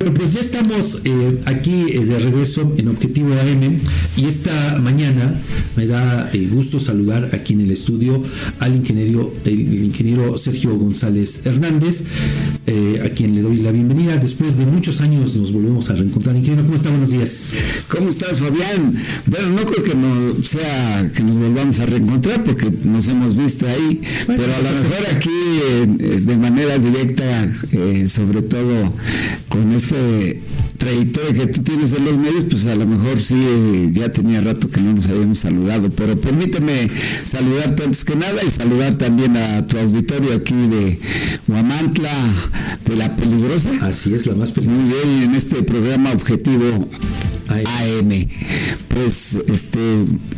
Bueno, pues ya estamos eh, aquí eh, de regreso en Objetivo AM y esta mañana me da eh, gusto saludar aquí en el estudio al ingeniero, el, ingeniero Sergio González Hernández, a quien le doy la bienvenida. Después de muchos años nos volvemos a reencontrar. Ingeniero, ¿cómo está? Buenos días. ¿Cómo estás, Fabián? Bueno, no creo que no sea que nos volvamos a reencontrar porque nos hemos visto ahí, pero a lo mejor aquí de manera directa, sobre todo con este trayectoria que tú tienes en los medios, pues a lo mejor sí, ya tenía rato que no nos habíamos saludado, pero permíteme saludarte antes que nada y saludar también a tu auditorio aquí de Huamantla, de La Peligrosa. Así es, la más peligrosa. Muy bien, en este programa objetivo AM. Pues este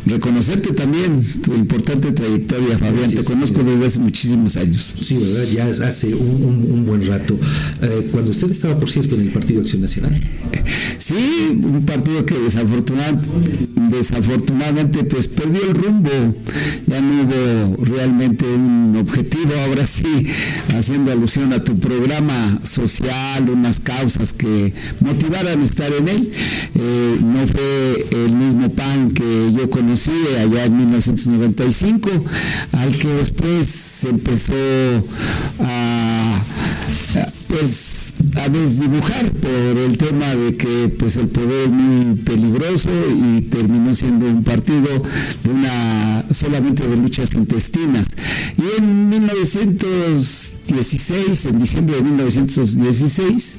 reconocerte también tu importante trayectoria, Fabián. Te conozco desde hace muchísimos años. Sí, ¿verdad? Ya hace un, buen rato. Eh, cuando usted estaba, por cierto, en el Partido Acción Nacional. Sí, un partido que desafortunadamente pues perdió el rumbo. Hubo realmente un objetivo. Ahora sí, haciendo alusión a tu programa social, unas causas que motivaran estar en él. Eh, no fue el mismo PAN que yo conocí allá en 1995, al que después se empezó a, pues a desdibujar por el tema de que pues el poder es muy peligroso y terminó siendo un partido de una solamente de luchas intestinas. Y en 1916, en diciembre de 1916,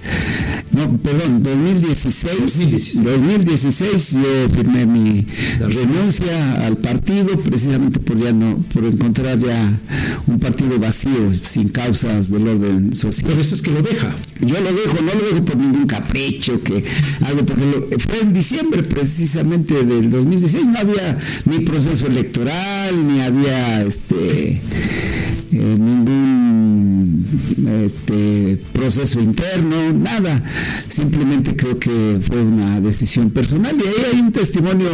no, perdón, 2016, 2016, yo firmé mi renuncia al partido precisamente por ya no, por encontrar ya un partido vacío, sin causas del orden social. Pero eso es que lo deja. Yo lo dejo, no lo dejo por ningún capricho, que algo, porque fue en diciembre precisamente del 2016, no había ni proceso electoral, ni había este eh, ningún este, proceso interno, nada. Simplemente creo que fue una decisión personal y ahí hay un testimonio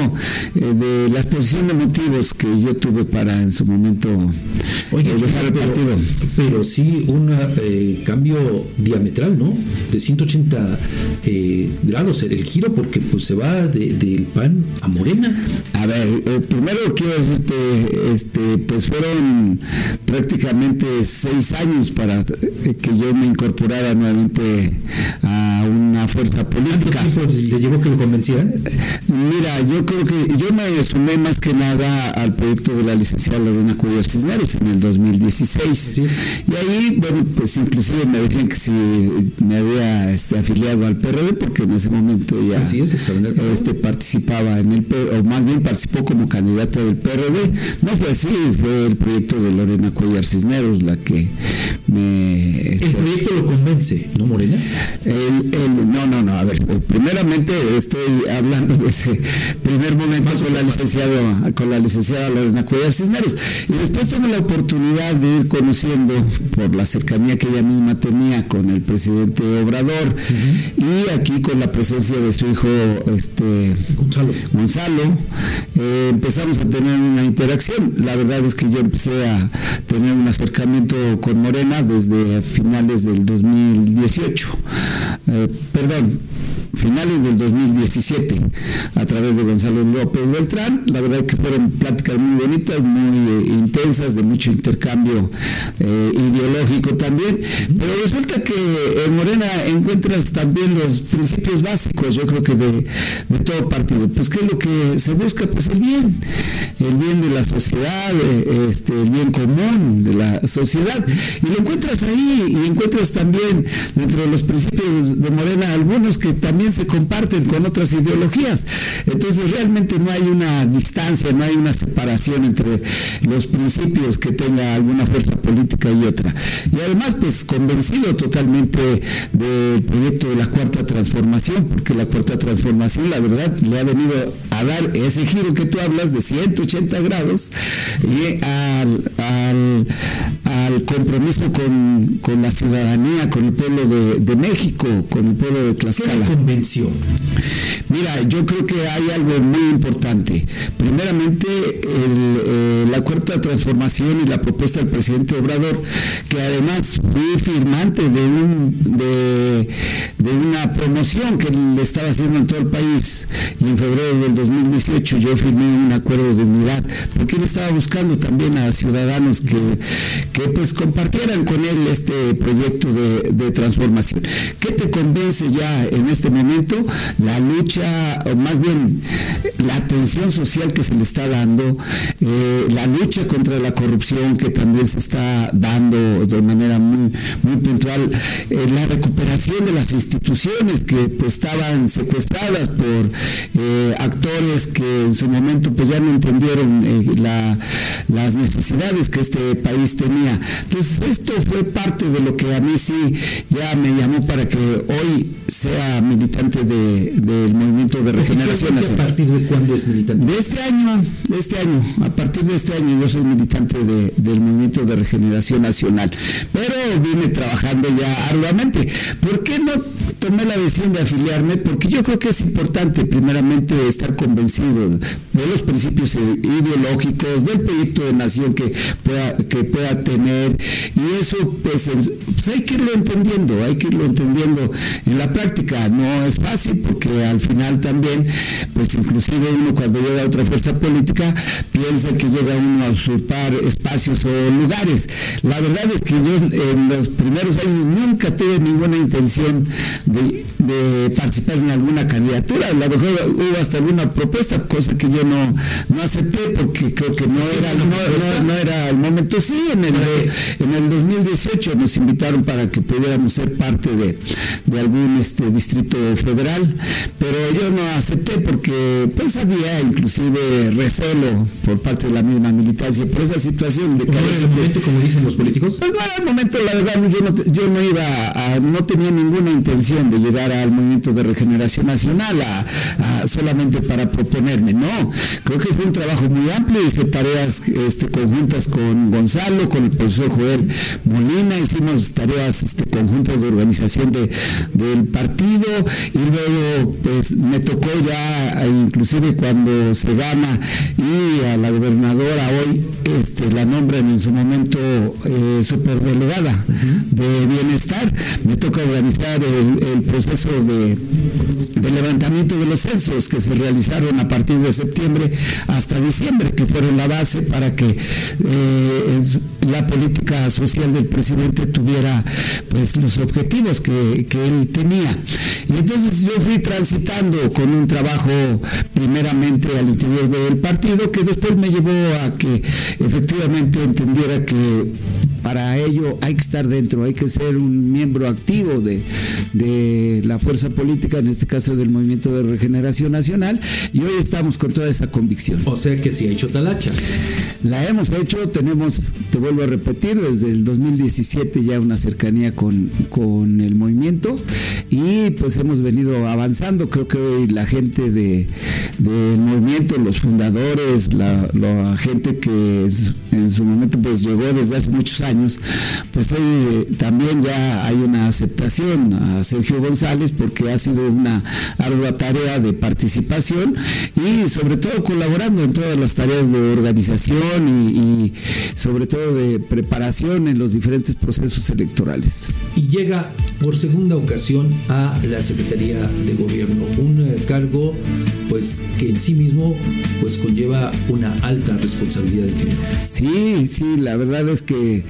eh, de la exposición de motivos que yo tuve para en su momento Oye, dejar el partido. Pero sí un eh, cambio diametral, ¿no? De 180 grados el giro porque pues se va del PAN a Morena. A ver, primero quiero decirte, este, pues fueron prácticamente seis años para eh, que yo me incorporara nuevamente a una fuerza política. ¿Cuánto tiempo le llevó que lo convencieran? Mira, yo creo que yo me sumé más que nada al proyecto de la licenciada Lorena Cuellar Cisneros en el 2016. Y ahí, bueno, pues inclusive me decían que si me había este, afiliado al PRD, porque en ese momento ya este, participaba en el PRD, o más bien participó como candidata del PRD. No fue así, fue el proyecto de Lorena Cuellar Cisneros la que me... ¿El este, proyecto lo convence, no Morena? No, no, no, a ver, primeramente estoy hablando de ese primer momento con la licenciada, con la licenciada Lorena Cuellar Cisneros. Y después tengo la oportunidad de ir conociendo por la cercanía que ella misma tenía con el presidente Obrador y aquí con la presencia de su hijo este Gonzalo. Gonzalo eh, empezamos a tener una interacción. La verdad es que yo empecé a tener una acercamiento con Morena desde finales del 2018. Eh, perdón, finales del 2017 a través de Gonzalo López Beltrán. La verdad que fueron pláticas muy bonitas, muy eh, intensas, de mucho intercambio eh, ideológico también. Pero resulta que en Morena encuentras también los principios básicos, yo creo que de, todo partido. Pues ¿qué es lo que se busca? Pues el bien, el bien de la sociedad, eh, este, el bien común de la sociedad. Y lo encuentras ahí y encuentras también dentro de los principios de Morena algunos que también se comparten con otras ideologías. Entonces realmente no hay una distancia, no hay una separación entre los principios que tenga alguna fuerza política y otra. Y además, pues convencido totalmente del proyecto de la cuarta transformación, porque la cuarta transformación, la verdad, le ha venido a dar ese giro que tú hablas de 180 grados y al, compromiso con, la ciudadanía, con el pueblo de, México, con el pueblo de Tlaxcala. Mira, yo creo que hay algo muy importante. Primeramente, eh, la cuarta transformación y la propuesta del presidente Obrador, que además fui firmante de, un, de, una promoción que le estaba haciendo en todo el país y en febrero del 2018 yo firmé un acuerdo de unidad, porque él estaba buscando también a ciudadanos que, que pues compartieran con él este proyecto de, de transformación. ¿Qué te convence ya en este momento? La lucha, o más bien la atención social que se le está dando, eh, la lucha contra la corrupción que también se está dando de manera muy, muy puntual, eh, la recuperación de las instituciones que pues, estaban secuestradas por eh, actores que en su momento pues ya no entendieron las necesidades que este país tenía. Entonces esto fue parte de lo que a mí sí ya me llamó para que hoy sea militante del movimiento de regeneración nacional. ¿A partir de cuándo es militante? De este año, de este año, a partir de este año yo soy militante del movimiento de regeneración nacional, pero vine trabajando ya arduamente. ¿Por qué no tomé la decisión de afiliarme? Porque yo creo que es importante primeramente estar convencido de los principios ideológicos, del proyecto de nación que pueda, que pueda tener, y eso pues, pues hay que irlo entendiendo, hay que irlo entendiendo en la práctica. No es fácil porque al final también, pues inclusive uno cuando llega a otra fuerza política piensa que llega uno a usurpar espacios o lugares. La verdad es que yo en los primeros años nunca tuve ninguna intención de, participar en alguna candidatura. A lo mejor hubo hasta alguna propuesta, cosa que yo no, no acepté porque creo que no era, no, era el momento. Sí, en el, en el 2018 nos invitaron para que pudiéramos ser parte de, de algún este, distrito federal, pero yo no acepté porque pues había inclusive recelo por parte de la misma militancia por esa situación de ¿No era el momento, como dicen los políticos? Pues no era el momento, la verdad, yo no, yo no iba a, no tenía ninguna intención de llegar al movimiento de regeneración nacional a, solamente para proponerme, no, creo que fue un trabajo muy amplio, hice tareas este, conjuntas con Gonzalo, con el profesor Joel Molina, hicimos tareas este, conjuntas de organización de, del partido y luego pues me tocó ya inclusive cuando se gana y a la gobernadora hoy este, la nombran en su momento eh, superdelegada de bienestar, me toca organizar el, proceso de, levantamiento de los censos que se realizaron a partir de septiembre hasta diciembre, que fueron la base para que eh, la política social del presidente tuviera pues los objetivos que, que él tenía. Y entonces yo fui transitando con un trabajo primeramente al interior del partido que después me llevó a que efectivamente entendiera que para ello hay que estar dentro, hay que ser un miembro activo de, de, la fuerza política, en este caso del Movimiento de Regeneración Nacional, y hoy estamos con toda esa convicción. O sea que sí ha hecho talacha. La hemos hecho, tenemos, te vuelvo a repetir, desde el 2017 ya una cercanía con, con el movimiento y pues hemos venido avanzando. Creo que hoy la gente de, del movimiento, los fundadores, la, la gente que en su momento pues llegó desde hace muchos años, pues hoy también ya hay una aceptación a Sergio González porque ha sido una ardua tarea de participación y sobre todo colaborando en todas las tareas de organización y, sobre todo de preparación en los diferentes procesos electorales. Y llega por segunda ocasión a la Secretaría de Gobierno, un eh, cargo pues que en sí mismo pues conlleva una alta responsabilidad de género. Sí, sí, la verdad es que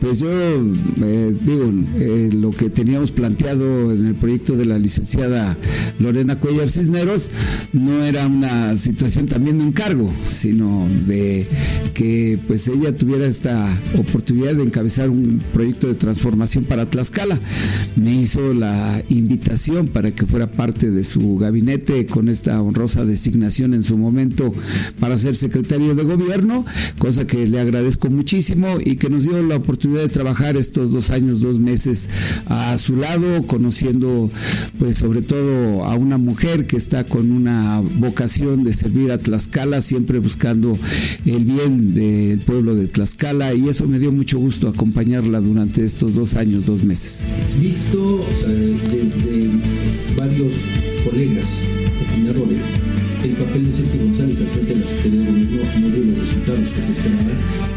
pues yo eh, digo, eh, lo que teníamos planteado en el proyecto de la licenciada Lorena Cuellar Cisneros no era una situación también de encargo, sino de que pues ella tuviera esta oportunidad de encabezar un proyecto de transformación para Tlaxcala. Me hizo la invitación para que fuera parte de su gabinete con esta honrosa designación en su momento para ser secretario de gobierno, cosa que le agradezco muchísimo y que nos dio la oportunidad de trabajar estos dos años, dos meses a su lado, conociendo pues sobre todo a una mujer que está con una vocación de servir a Tlaxcala, siempre buscando el bien del pueblo de Tlaxcala y eso me dio mucho gusto acompañarla durante estos dos años, dos meses. Visto eh, desde varios colegas opinadores, el papel de Sergio González al frente de la Secretaría de Gobierno no dio los resultados que se esperaban,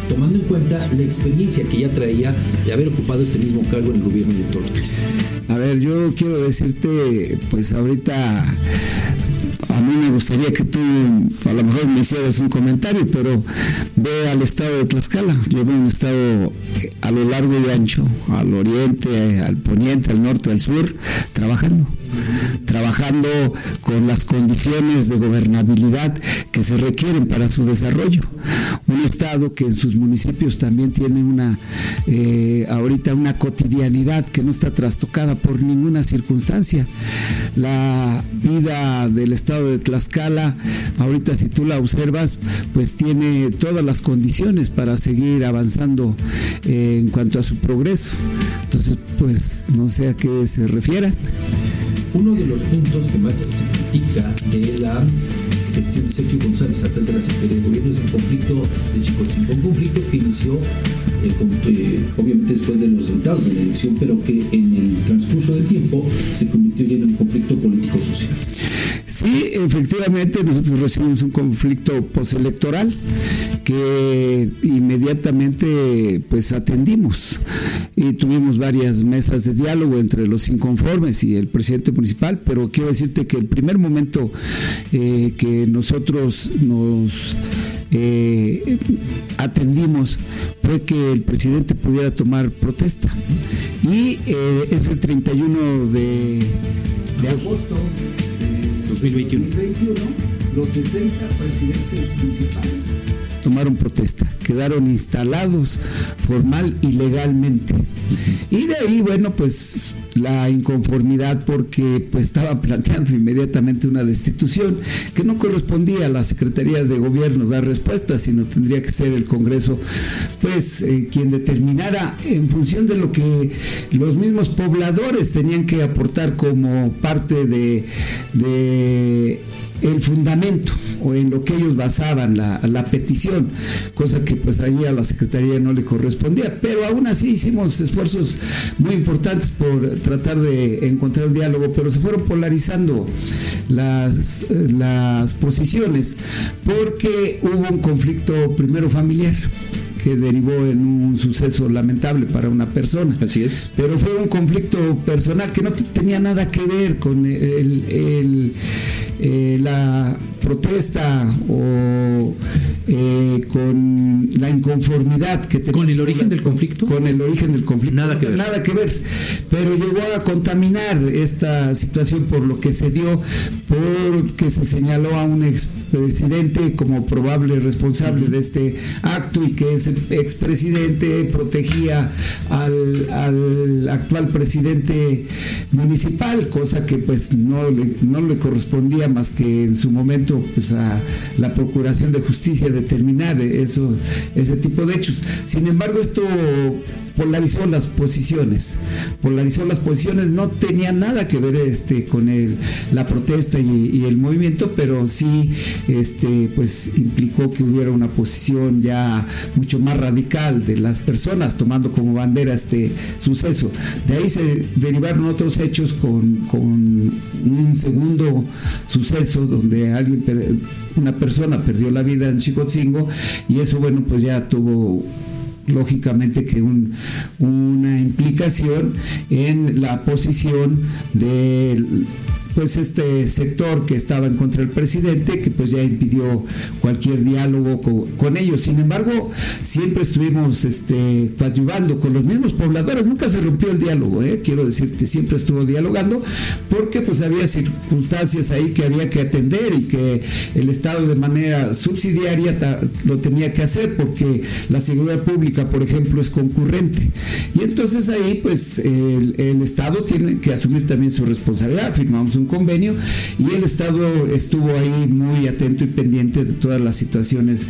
tomando en cuenta la experiencia que ya traía de haber ocupado este mismo cargo en el gobierno de Torres. A ver, yo quiero decirte, pues ahorita a mí me gustaría que tú a lo mejor me hicieras un comentario, pero ve al estado de Tlaxcala. Yo veo un estado eh, a lo largo y ancho, al oriente, al poniente, al norte, al sur, trabajando trabajando con las condiciones de gobernabilidad que se requieren para su desarrollo. Un Estado que en sus municipios también tiene una, eh, ahorita una cotidianidad que no está trastocada por ninguna circunstancia. La vida del Estado de Tlaxcala, ahorita si tú la observas, pues tiene todas las condiciones para seguir avanzando eh, en cuanto a su progreso. Entonces, pues no sé a qué se refieran. Uno de los puntos que más se critica de la gestión de Sergio González a de la Secretaría de Gobierno es el conflicto de Chicotzingo, un conflicto que inició eh, eh, obviamente después de los resultados de la elección, pero que en el transcurso del tiempo se convirtió en un conflicto político-social. Sí, efectivamente, nosotros recibimos un conflicto postelectoral que inmediatamente pues atendimos. Y tuvimos varias mesas de diálogo entre los inconformes y el presidente municipal, pero quiero decirte que el primer momento eh, que nosotros nos eh, atendimos fue que el presidente pudiera tomar protesta. Y eh, es el 31 de, de agosto 2021. 2021 los 60 presidentes municipales tomaron protesta, quedaron instalados formal y legalmente. Y de ahí, bueno, pues la inconformidad porque pues estaban planteando inmediatamente una destitución que no correspondía a la Secretaría de Gobierno dar respuesta, sino tendría que ser el Congreso pues eh, quien determinara en función de lo que los mismos pobladores tenían que aportar como parte de, de el fundamento o en lo que ellos basaban la, petición, cosa que pues allí a la Secretaría no le correspondía. Pero aún así hicimos esfuerzos muy importantes por tratar de encontrar un diálogo, pero se fueron polarizando las, las posiciones porque hubo un conflicto primero familiar que derivó en un suceso lamentable para una persona. Así es. Pero fue un conflicto personal que no tenía nada que ver con el eh, la protesta o eh, con la inconformidad que tenía. ¿Con el origen del conflicto? Con el origen del conflicto. Nada que ver. Nada que ver. Pero llegó a contaminar esta situación por lo que se dio, porque se señaló a un expresidente como probable responsable de este acto y que ese expresidente protegía al, al actual presidente municipal, cosa que pues no le, no le correspondía más que en su momento pues, a la Procuración de Justicia determinar eso, ese tipo de hechos. Sin embargo, esto polarizó las posiciones, polarizó las posiciones, no tenía nada que ver este, con el, la protesta y, el movimiento, pero sí este, pues, implicó que hubiera una posición ya mucho más radical de las personas tomando como bandera este suceso. De ahí se derivaron otros hechos con, con un segundo suceso donde alguien, una persona perdió la vida en Chicotzingo y eso bueno pues ya tuvo lógicamente que una implicación en la posición del pues este sector que estaba en contra del presidente, que pues ya impidió cualquier diálogo con, ellos. Sin embargo, siempre estuvimos este, coadyuvando con los mismos pobladores, nunca se rompió el diálogo, ¿eh? quiero decirte, siempre estuvo dialogando, porque pues había circunstancias ahí que había que atender y que el Estado de manera subsidiaria lo tenía que hacer, porque la seguridad pública, por ejemplo, es concurrente. Y entonces ahí pues el, el Estado tiene que asumir también su responsabilidad. Firmamos un convenio y el Estado estuvo ahí muy atento y pendiente de todas las situaciones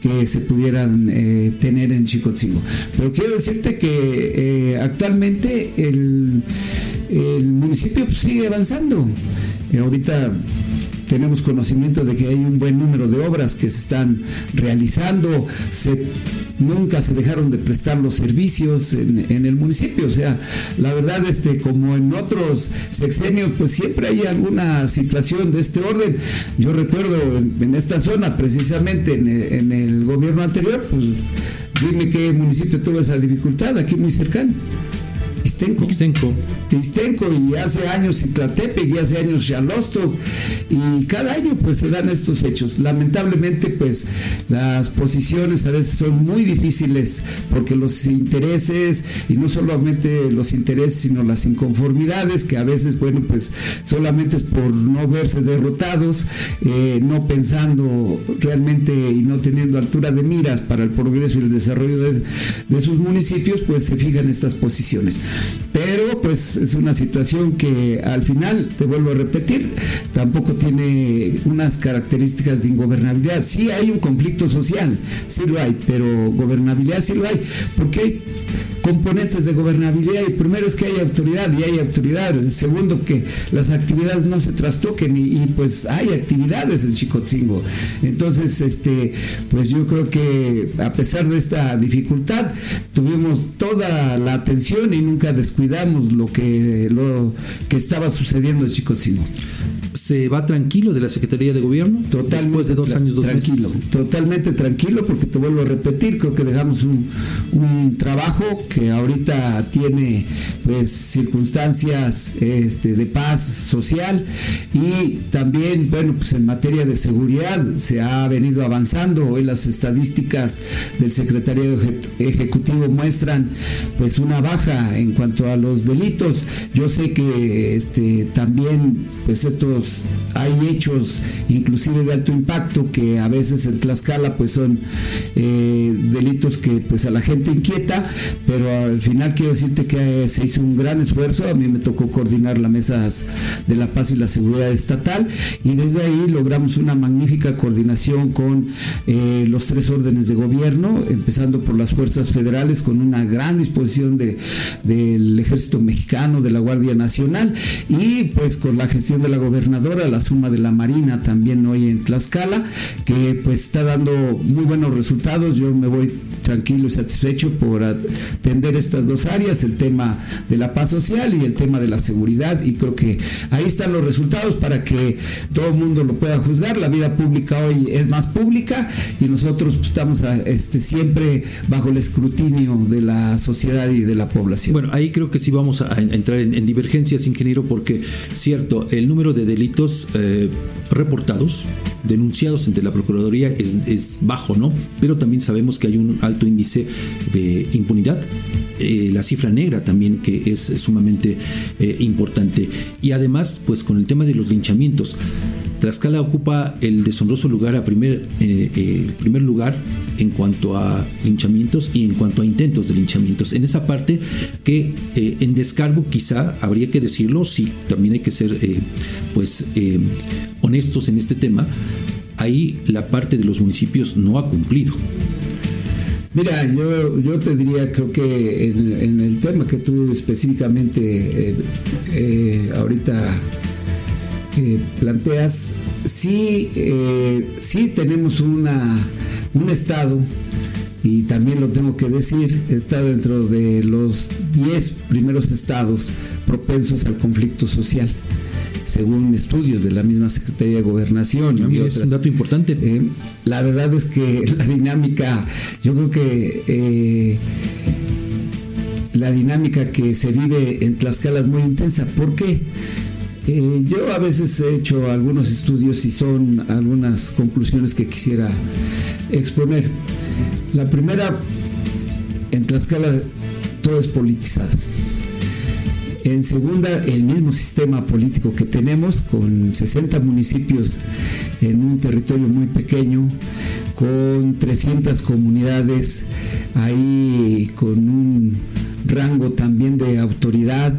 que se pudieran eh, tener en Chicotzingo. Pero quiero decirte que eh, actualmente el, municipio sigue avanzando. Eh, ahorita tenemos conocimiento de que hay un buen número de obras que se están realizando, se, nunca se dejaron de prestar los servicios en, el municipio, o sea, la verdad, este, como en otros sexenios, pues siempre hay alguna situación de este orden. Yo recuerdo en, esta zona, precisamente en, en el gobierno anterior, pues dime qué municipio tuvo esa dificultad, aquí muy cercano. Ixtenco. Ixtenco. y hace años Citlatepec y hace años y cada año pues se dan estos hechos. Lamentablemente pues las posiciones a veces son muy difíciles porque los intereses y no solamente los intereses sino las inconformidades que a veces bueno pues solamente es por no verse derrotados, eh, no pensando realmente y no teniendo altura de miras para el progreso y el desarrollo de, de sus municipios pues se fijan estas posiciones. Pero pues es una situación que al final, te vuelvo a repetir, tampoco tiene unas características de ingobernabilidad. Sí hay un conflicto social, sí lo hay, pero gobernabilidad sí lo hay. Porque componentes de gobernabilidad. Y primero es que hay autoridad y hay autoridad. Segundo, que las actividades no se trastoquen y, pues hay actividades en Chicotzingo. Entonces, este, pues yo creo que a pesar de esta dificultad, tuvimos toda la atención y nunca descuidamos lo que, lo que estaba sucediendo en Chicotzingo se va tranquilo de la Secretaría de Gobierno totalmente después de dos años, dos tranquilo, Totalmente tranquilo, porque te vuelvo a repetir, creo que dejamos un, trabajo que ahorita tiene pues circunstancias este, de paz social y también, bueno, pues en materia de seguridad se ha venido avanzando. Hoy las estadísticas del Secretario Ejecutivo muestran pues una baja en cuanto a los delitos. Yo sé que este, también pues estos hay hechos inclusive de alto impacto que a veces en Tlaxcala pues son eh, delitos que pues a la gente inquieta, pero al final quiero decirte que se hizo un gran esfuerzo, a mí me tocó coordinar las mesas de la paz y la seguridad estatal y desde ahí logramos una magnífica coordinación con eh, los tres órdenes de gobierno, empezando por las fuerzas federales con una gran disposición de, del ejército mexicano, de la Guardia Nacional y pues con la gestión de la gobernadora la suma de la Marina también hoy en Tlaxcala, que pues está dando muy buenos resultados. Yo me voy tranquilo y satisfecho por atender estas dos áreas, el tema de la paz social y el tema de la seguridad. Y creo que ahí están los resultados para que todo el mundo lo pueda juzgar. La vida pública hoy es más pública y nosotros pues, estamos este, siempre bajo el escrutinio de la sociedad y de la población. Bueno, ahí creo que sí vamos a entrar en, en divergencias, ingeniero, porque cierto, el número de delitos eh, reportados, denunciados ante la Procuraduría es, bajo, ¿no? Pero también sabemos que hay un alto índice de impunidad. Eh, la cifra negra también que es sumamente eh, importante. Y además, pues con el tema de los linchamientos. Tlaxcala ocupa el deshonroso lugar a primer, el primer lugar en cuanto a linchamientos y en cuanto a intentos de linchamientos. En esa parte que eh, en descargo quizá habría que decirlo, sí, también hay que ser eh, pues eh, honestos en este tema, ahí la parte de los municipios no ha cumplido. Mira, yo, yo te diría, creo que en, el tema que tú específicamente ahorita planteas, sí, sí tenemos una un estado, y también lo tengo que decir, está dentro de los 10 primeros estados propensos al conflicto social según estudios de la misma Secretaría de Gobernación. y es un dato importante. Eh, la verdad es que la dinámica, yo creo que eh, la dinámica que se vive en Tlaxcala es muy intensa. ¿Por qué? Eh, yo a veces he hecho algunos estudios y son algunas conclusiones que quisiera exponer. La primera, en Tlaxcala todo es politizado. En segunda, el mismo sistema político que tenemos, con 60 municipios en un territorio muy pequeño, con 300 comunidades ahí con un rango también de autoridad,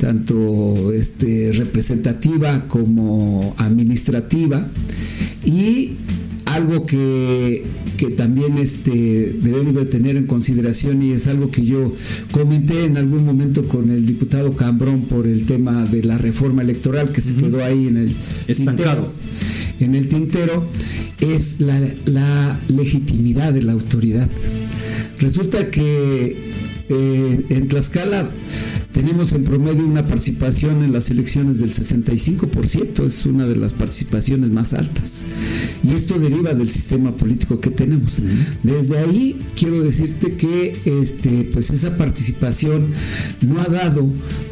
tanto este, representativa como administrativa, y algo que, que también este, debemos de tener en consideración y es algo que yo comenté en algún momento con el diputado Cambrón por el tema de la reforma electoral que se quedó ahí en el estancado. en el tintero es la, la legitimidad de la autoridad. Resulta que eh, en Tlaxcala tenemos en promedio una participación en las elecciones del 65%, es una de las participaciones más altas. Y esto deriva del sistema político que tenemos. Desde ahí quiero decirte que este, pues esa participación no ha dado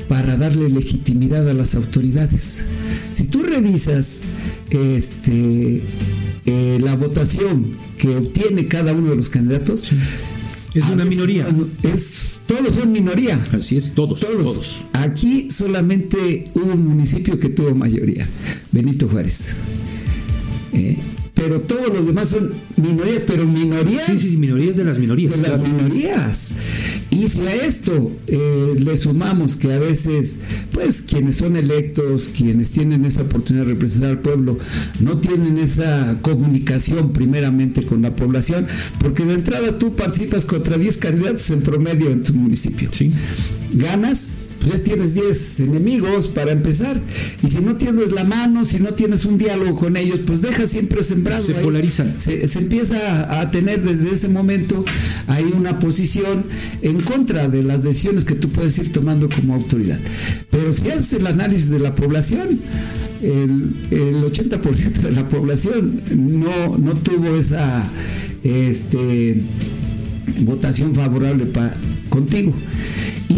para darle legitimidad a las autoridades. Si tú revisas este, eh, la votación que obtiene cada uno de los candidatos, es una minoría. Es, todos son minoría. Así es, todos, todos. Aquí solamente hubo un municipio que tuvo mayoría, Benito Juárez. ¿Eh? Pero todos los demás son minorías, pero minorías. Sí, sí, minorías de las minorías. De las minorías. Y si a esto eh, le sumamos que a veces, pues quienes son electos, quienes tienen esa oportunidad de representar al pueblo, no tienen esa comunicación primeramente con la población, porque de entrada tú participas contra 10 candidatos en promedio en tu municipio. Sí. Ganas, pues ya tienes 10 enemigos para empezar. Y si no tienes la mano, si no tienes un diálogo con ellos, pues deja siempre sembrado. Se polarizan. Se, empieza a, tener desde ese momento ahí una posición en contra de las decisiones que tú puedes ir tomando como autoridad. Pero si haces el análisis de la población, el, el 80% de la población no, no tuvo esa este, votación favorable para contigo.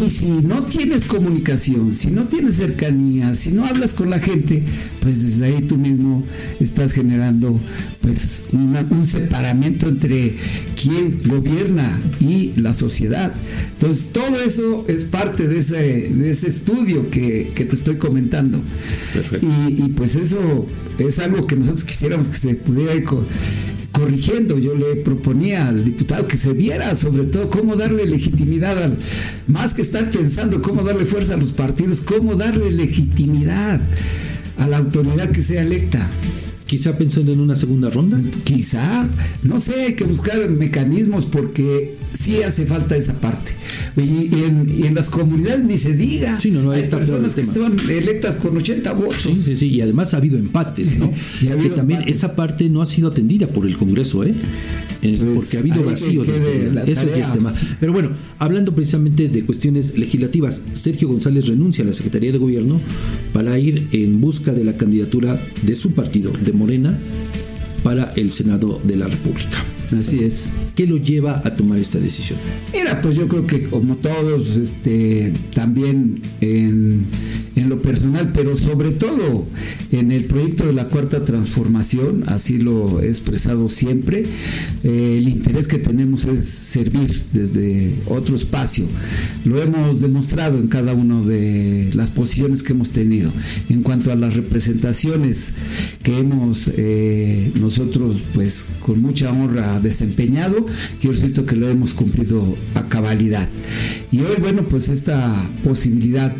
Y si no tienes comunicación, si no tienes cercanía, si no hablas con la gente, pues desde ahí tú mismo estás generando pues un separamiento entre quien gobierna y la sociedad. Entonces todo eso es parte de ese, de ese estudio que, te estoy comentando. Y, y, pues eso es algo que nosotros quisiéramos que se pudiera ir con, corrigiendo. Yo le proponía al diputado que se viera sobre todo cómo darle legitimidad al, más que estar pensando cómo darle fuerza a los partidos, cómo darle legitimidad a la autoridad que sea electa. Quizá pensando en una segunda ronda. Quizá, no sé, hay que buscar mecanismos porque sí hace falta esa parte. Y, en, las comunidades ni se diga. Sí, no, no, hay personas que están electas con 80 votos. Sí, sí, sí, y además ha habido empates, ¿no? que también esa parte no ha sido atendida por el Congreso, ¿eh? Pues porque ha habido vacíos. eso es tema. Pero bueno, hablando precisamente de cuestiones legislativas, Sergio González renuncia a la Secretaría de Gobierno para ir en busca de la candidatura de su partido, de Morena, para el Senado de la República. Así es. ¿Qué lo lleva a tomar esta decisión? Mira, pues yo creo que como todos, este, también en en lo personal, pero sobre todo en el proyecto de la cuarta transformación, así lo he expresado siempre, eh, el interés que tenemos es servir desde otro espacio. Lo hemos demostrado en cada una de las posiciones que hemos tenido. En cuanto a las representaciones que hemos eh, nosotros, pues con mucha honra desempeñado, quiero decir que lo hemos cumplido a cabalidad. Y hoy, bueno, pues esta posibilidad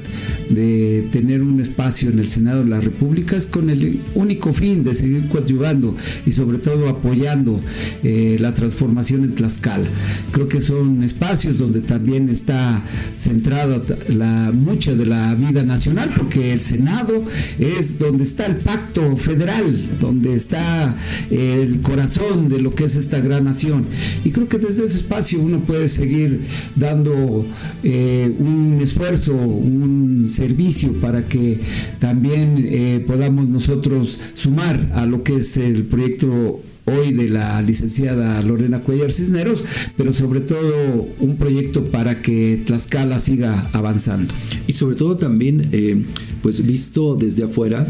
de tener un espacio en el Senado de la República es con el único fin de seguir coadyuvando y sobre todo apoyando eh, la transformación en Tlaxcala. Creo que son espacios donde también está centrada la, mucha de la vida nacional, porque el Senado es donde está el pacto federal, donde está el corazón de lo que es esta gran nación. Y creo que desde ese espacio uno puede seguir dando eh, un esfuerzo, un servicio para que también eh, podamos nosotros sumar a lo que es el proyecto hoy de la licenciada Lorena Cuellar Cisneros, pero sobre todo un proyecto para que Tlaxcala siga avanzando. Y sobre todo también, eh, pues visto desde afuera,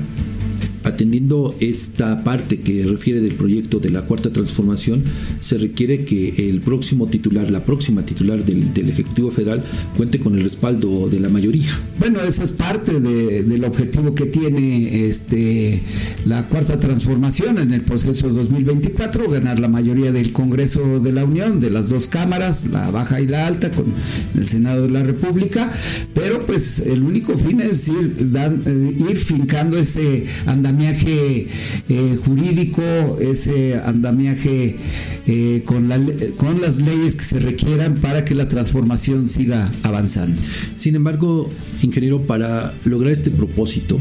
atendiendo esta parte que refiere del proyecto de la cuarta transformación, se requiere que el próximo titular, la próxima titular del, Ejecutivo Federal, cuente con el respaldo de la mayoría. Bueno, esa es parte del objetivo que tiene este, la cuarta transformación en el proceso 2024, ganar la mayoría del Congreso de la Unión, de las dos cámaras, la baja y la alta, con el Senado de la República, pero pues el único fin es ir, eh, fincando ese andamiento andamiaje eh, jurídico, ese andamiaje eh, con, la, con las leyes que se requieran para que la transformación siga avanzando. Sin embargo, ingeniero, para lograr este propósito,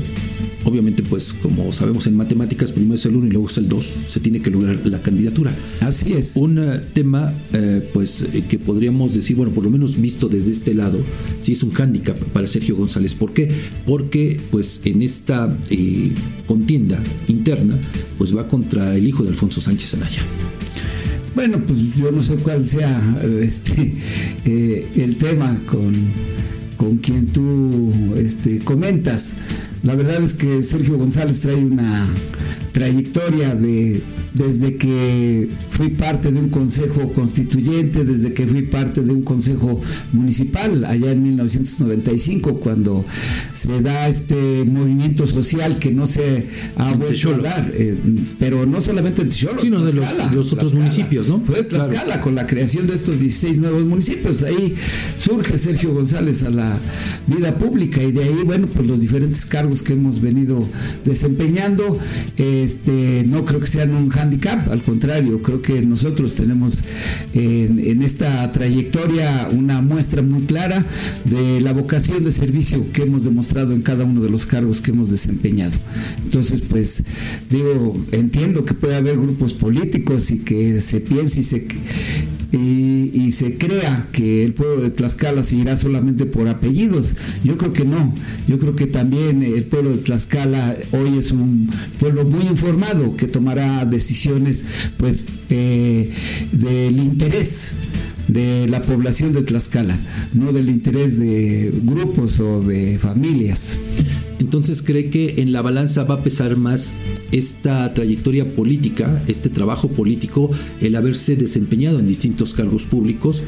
obviamente pues como sabemos en matemáticas primero es el 1 y luego es el 2, se tiene que lograr la candidatura. Así es. Un uh, tema uh, pues eh, que podríamos decir, bueno, por lo menos visto desde este lado, sí es un hándicap para Sergio González. ¿Por qué? Porque pues en esta eh, contienda interna pues va contra el hijo de Alfonso Sánchez Anaya. Bueno, pues yo no sé cuál sea este, eh, el tema con, con quien tú este, comentas. La verdad es que Sergio González trae una trayectoria de desde que fui parte de un consejo constituyente, desde que fui parte de un consejo municipal allá en 1995, cuando se da este movimiento social que no se ha vuelto a dar, eh, pero no solamente en Ticholo, sino de los, los otros municipios, ¿no? Fue Tlaxcala claro. con la creación de estos 16 nuevos municipios. Ahí surge Sergio González a la vida pública y de ahí, bueno, pues los diferentes cargos que hemos venido desempeñando, este, no creo que sean un handicap, al contrario, creo que nosotros tenemos en, en, esta trayectoria una muestra muy clara de la vocación de servicio que hemos demostrado en cada uno de los cargos que hemos desempeñado. Entonces, pues digo, entiendo que puede haber grupos políticos y que se piense y se y, y, se crea que el pueblo de Tlaxcala seguirá solamente por apellidos. Yo creo que no. Yo creo que también el pueblo de Tlaxcala hoy es un pueblo muy informado que tomará decisiones pues eh, del interés de la población de Tlaxcala, no del interés de grupos o de familias. Entonces cree que en la balanza va a pesar más esta trayectoria política, este trabajo político, el haberse desempeñado en distintos cargos públicos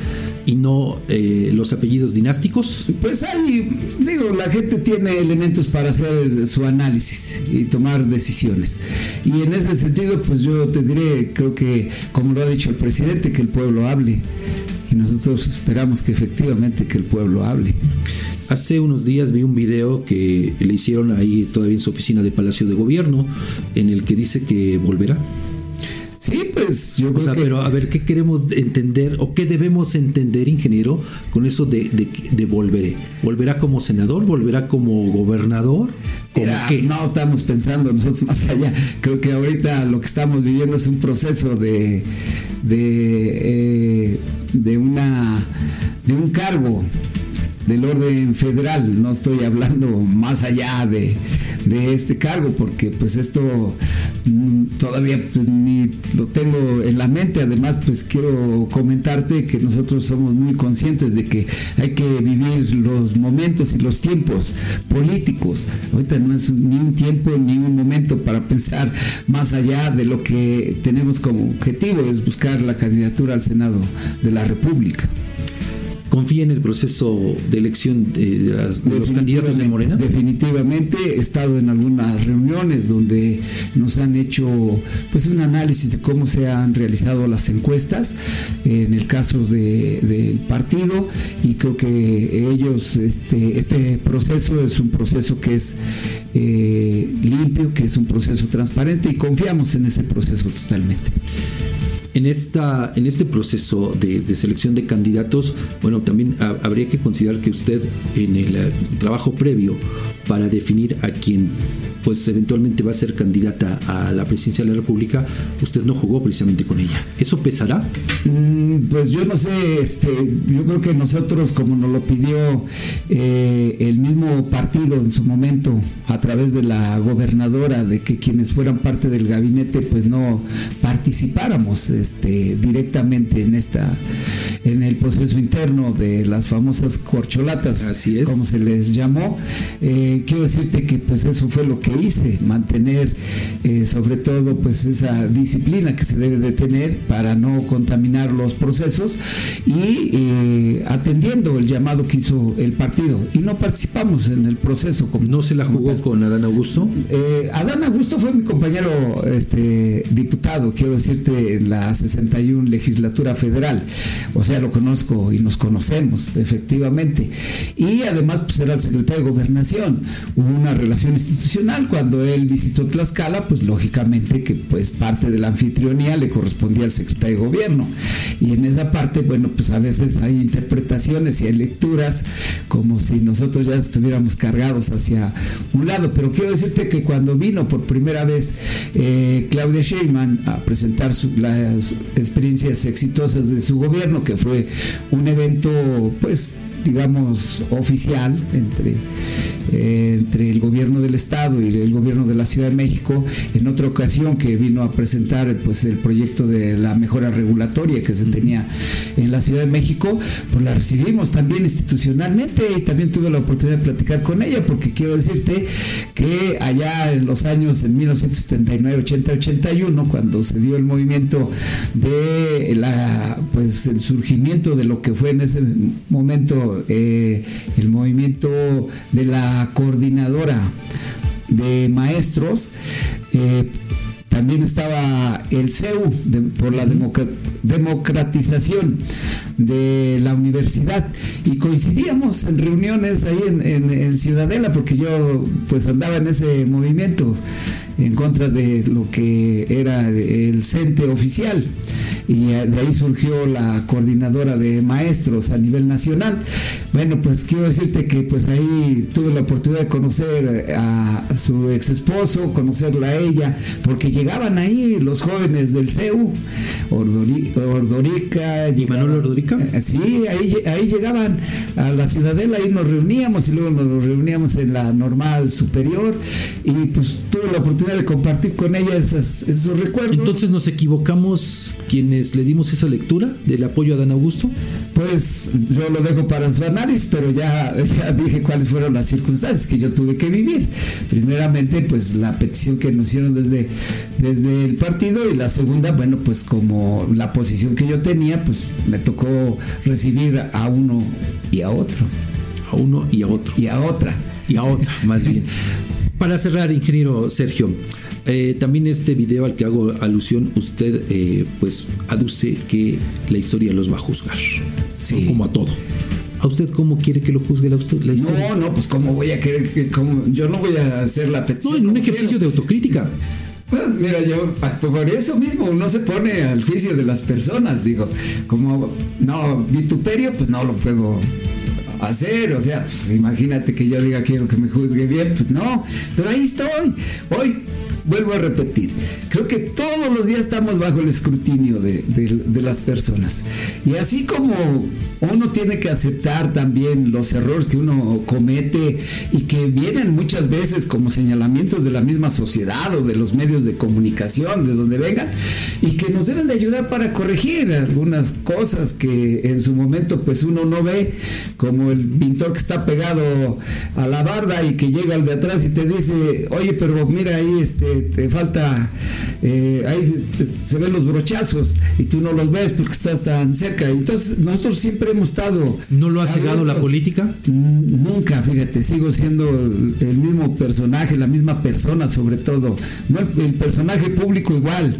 y no eh, los apellidos dinásticos. Pues ahí, digo, la gente tiene elementos para hacer su análisis y tomar decisiones. Y en ese sentido, pues yo te diré, creo que, como lo ha dicho el presidente, que el pueblo hable. Y nosotros esperamos que efectivamente que el pueblo hable. Hace unos días vi un video que le hicieron ahí todavía en su oficina de Palacio de Gobierno, en el que dice que volverá. Sí, pues yo creo o sea, que... pero a ver, ¿qué queremos entender o qué debemos entender, ingeniero, con eso de, de, de volveré? ¿Volverá como senador? ¿Volverá como gobernador? Mira, no estamos pensando nosotros más allá. Creo que ahorita lo que estamos viviendo es un proceso de, de, eh, de, una, de un cargo del orden federal, no estoy hablando más allá de, de este cargo, porque pues esto mm, todavía pues, ni lo tengo en la mente, además pues quiero comentarte que nosotros somos muy conscientes de que hay que vivir los momentos y los tiempos políticos, ahorita no es ni un tiempo ni un momento para pensar más allá de lo que tenemos como objetivo, es buscar la candidatura al Senado de la República confía en el proceso de elección de, de, las, de los candidatos de Morena? Definitivamente he estado en algunas reuniones donde nos han hecho pues un análisis de cómo se han realizado las encuestas en el caso del de, partido y creo que ellos este, este proceso es un proceso que es eh, limpio, que es un proceso transparente y confiamos en ese proceso totalmente en, esta, en este proceso de, de, selección de candidatos, bueno, también ha, habría que considerar que usted en el uh, trabajo previo para definir a quien pues eventualmente va a ser candidata a la presidencia de la República, usted no jugó precisamente con ella. ¿Eso pesará? Mm, pues yo no sé, este, yo creo que nosotros, como nos lo pidió eh, el mismo partido en su momento, a través de la gobernadora, de que quienes fueran parte del gabinete, pues no participáramos este, directamente en esta, en el proceso interno de las famosas corcholatas, Así es. como se les llamó. Eh, quiero decirte que pues eso fue lo que hice, mantener eh, sobre todo pues esa disciplina que se debe de tener para no contaminar los procesos y eh, atendiendo el llamado que hizo el partido. Y no participamos en el proceso. Como, ¿No se la jugó con Adán Augusto? Eh, Adán Augusto fue mi compañero este, diputado, quiero decirte, en la 61 legislatura federal. O sea, lo conozco y nos conocemos, efectivamente. Y además, pues era el secretario de Gobernación. Hubo una relación institucional cuando él visitó Tlaxcala, pues lógicamente que pues parte de la anfitrionía le correspondía al secretario de Gobierno. Y en esa parte, bueno, pues a veces hay interpretaciones y hay lecturas como si nosotros ya estuviéramos cargados hacia un lado. Pero quiero decirte que cuando vino por primera vez eh, Claudia Sheinbaum a presentar experiencias exitosas de su gobierno, que fue un evento, pues, digamos, oficial entre eh, entre el gobierno del estado y el gobierno de la Ciudad de México. En otra ocasión que vino a presentar pues el proyecto de la mejora regulatoria que se tenía en la Ciudad de México pues la recibimos también institucionalmente y también tuve la oportunidad de platicar con ella porque quiero decirte que allá en los años en 1979 80 81 cuando se dio el movimiento de la pues el surgimiento de lo que fue en ese momento eh, el movimiento de la coordinadora de maestros, eh, también estaba el CEU por la democratización de la universidad y coincidíamos en reuniones ahí en, Ciudadela porque yo pues andaba en ese movimiento en contra de lo que era el CENTE oficial y de ahí surgió la coordinadora de maestros a nivel nacional. Bueno, pues quiero decirte que pues ahí tuve la oportunidad de conocer a su ex esposo, conocerla a ella, porque llegaban ahí los jóvenes del CEU, Ordorica. ¿Manuel Ordorica? Eh, sí, ahí, ahí llegaban a la ciudadela, ahí nos reuníamos y luego nos reuníamos en la normal superior y pues tuve la oportunidad de compartir con ella esos, esos recuerdos. Entonces nos equivocamos quienes le dimos esa lectura del apoyo a Dan Augusto? Pues yo lo dejo para su análisis, pero ya, dije cuáles fueron las circunstancias que yo tuve que vivir. Primeramente, pues la petición que nos hicieron desde, desde el partido y la segunda, bueno, pues como la posición que yo tenía, pues me tocó recibir a uno y a otro. A uno y a otro. Y a otra. Y a otra, más bien. Para cerrar, ingeniero Sergio, eh, también este video al que hago alusión, usted eh, pues aduce que la historia los va a juzgar. Sí. Como a todo. ¿A usted cómo quiere que lo juzgue la, historia? No, no, pues cómo voy a querer que yo no voy a hacer la petición. No, en un ejercicio de autocrítica. Pues mira, yo por eso mismo uno se pone al juicio de las personas, digo, como no vituperio, pues no lo puedo hacer, o sea, pues imagínate que yo diga quiero que me juzgue bien, pues no, pero ahí estoy. Hoy vuelvo a repetir, creo que todos los días estamos bajo el escrutinio de, las personas. Y así como uno tiene que aceptar también los errores que uno comete y que vienen muchas veces como señalamientos de la misma sociedad o de los medios de comunicación, de donde vengan, y que nos deben de ayudar para corregir algunas cosas que en su momento pues uno no ve, como el pintor que está pegado a la barda y que llega al de atrás y te dice, oye, pero mira ahí este te falta, eh, ahí se ven los brochazos y tú no los ves porque estás tan cerca. Entonces nosotros siempre hemos estado... ¿No lo ha cegado la política? Nunca, fíjate, sigo siendo el mismo personaje, la misma persona sobre todo. No el, personaje público igual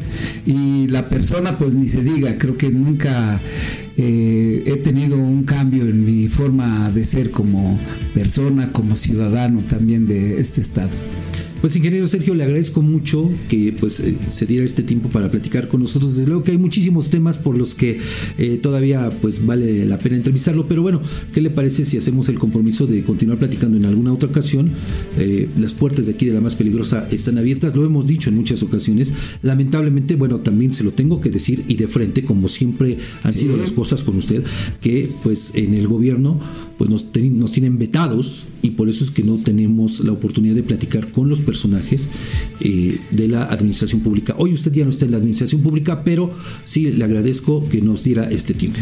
y la persona pues ni se diga, creo que nunca... Eh, he tenido un cambio en mi forma de ser como persona, como ciudadano también de este estado. Pues ingeniero Sergio, le agradezco mucho que pues eh, se diera este tiempo para platicar con nosotros. Desde luego que hay muchísimos temas por los que eh, todavía pues vale la pena entrevistarlo, pero bueno, ¿qué le parece si hacemos el compromiso de continuar platicando en alguna otra ocasión? Eh, las puertas de aquí de la más peligrosa están abiertas, lo hemos dicho en muchas ocasiones. Lamentablemente, bueno, también se lo tengo que decir y de frente, como siempre han sido las cosas con usted, que pues en el gobierno pues nos, nos tienen vetados y por eso es que no tenemos la oportunidad de platicar con los personajes eh, de la administración pública. Hoy usted ya no está en la administración pública, pero sí le agradezco que nos diera este tiempo.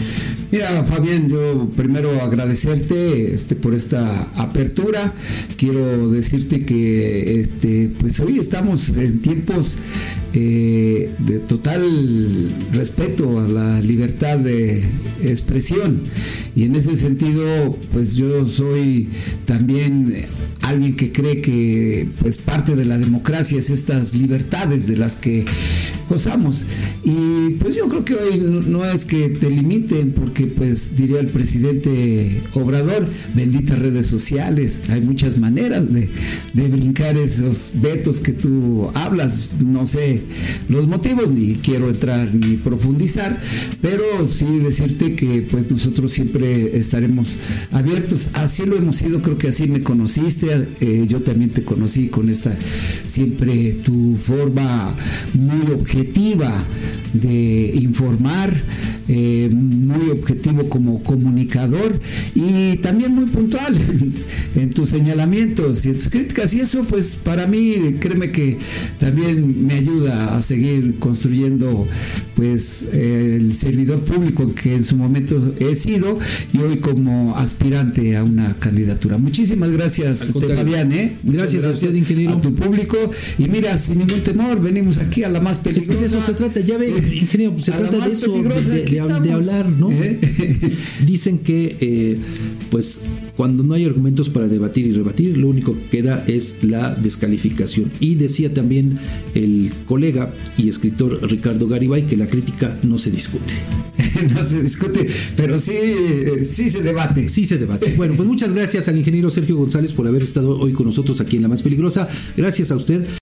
Mira, Fabián, yo primero agradecerte este, por esta apertura. Quiero decirte que este, pues hoy estamos en tiempos eh, de total respeto a la libertad de expresión y en ese sentido pues yo soy también alguien que cree que pues parte de la democracia es estas libertades de las que gozamos. Y pues yo creo que hoy no es que te limiten porque pues diría el presidente Obrador benditas redes sociales hay muchas maneras de, de brincar esos vetos que tú hablas. No sé los motivos, ni quiero entrar ni profundizar, pero sí decirte que pues nosotros siempre estaremos abiertos. Así lo hemos sido, creo que así me conociste, eh, yo también te conocí con esta siempre tu forma muy objetiva de informar, eh, muy objetivo como comunicador y también muy puntual en, tus señalamientos y en tus críticas. Y eso, pues, para mí, créeme que también me ayuda a seguir construyendo, pues, el servidor público que en su momento he sido y hoy como aspirante a una candidatura. Muchísimas gracias, Fabián, ¿eh? Gracias, gracias, ingeniero. A tu público. Y mira, sin ningún temor, venimos aquí a la más peligrosa. Es que de eso se trata, ya ve, ingeniero, se trata de eso, de, de, hablar, ¿no? ¿Eh? Dicen que, eh, pues, cuando no hay argumentos para debatir y rebatir, lo único que queda es la descalificación. Y decía también el colega y escritor Ricardo Garibay que la crítica no se discute. no se discute, pero sí, sí se debate. Sí se debate. Bueno, pues muchas gracias al ingeniero Sergio González por haber estado hoy con nosotros aquí en La Más Peligrosa. Gracias a usted.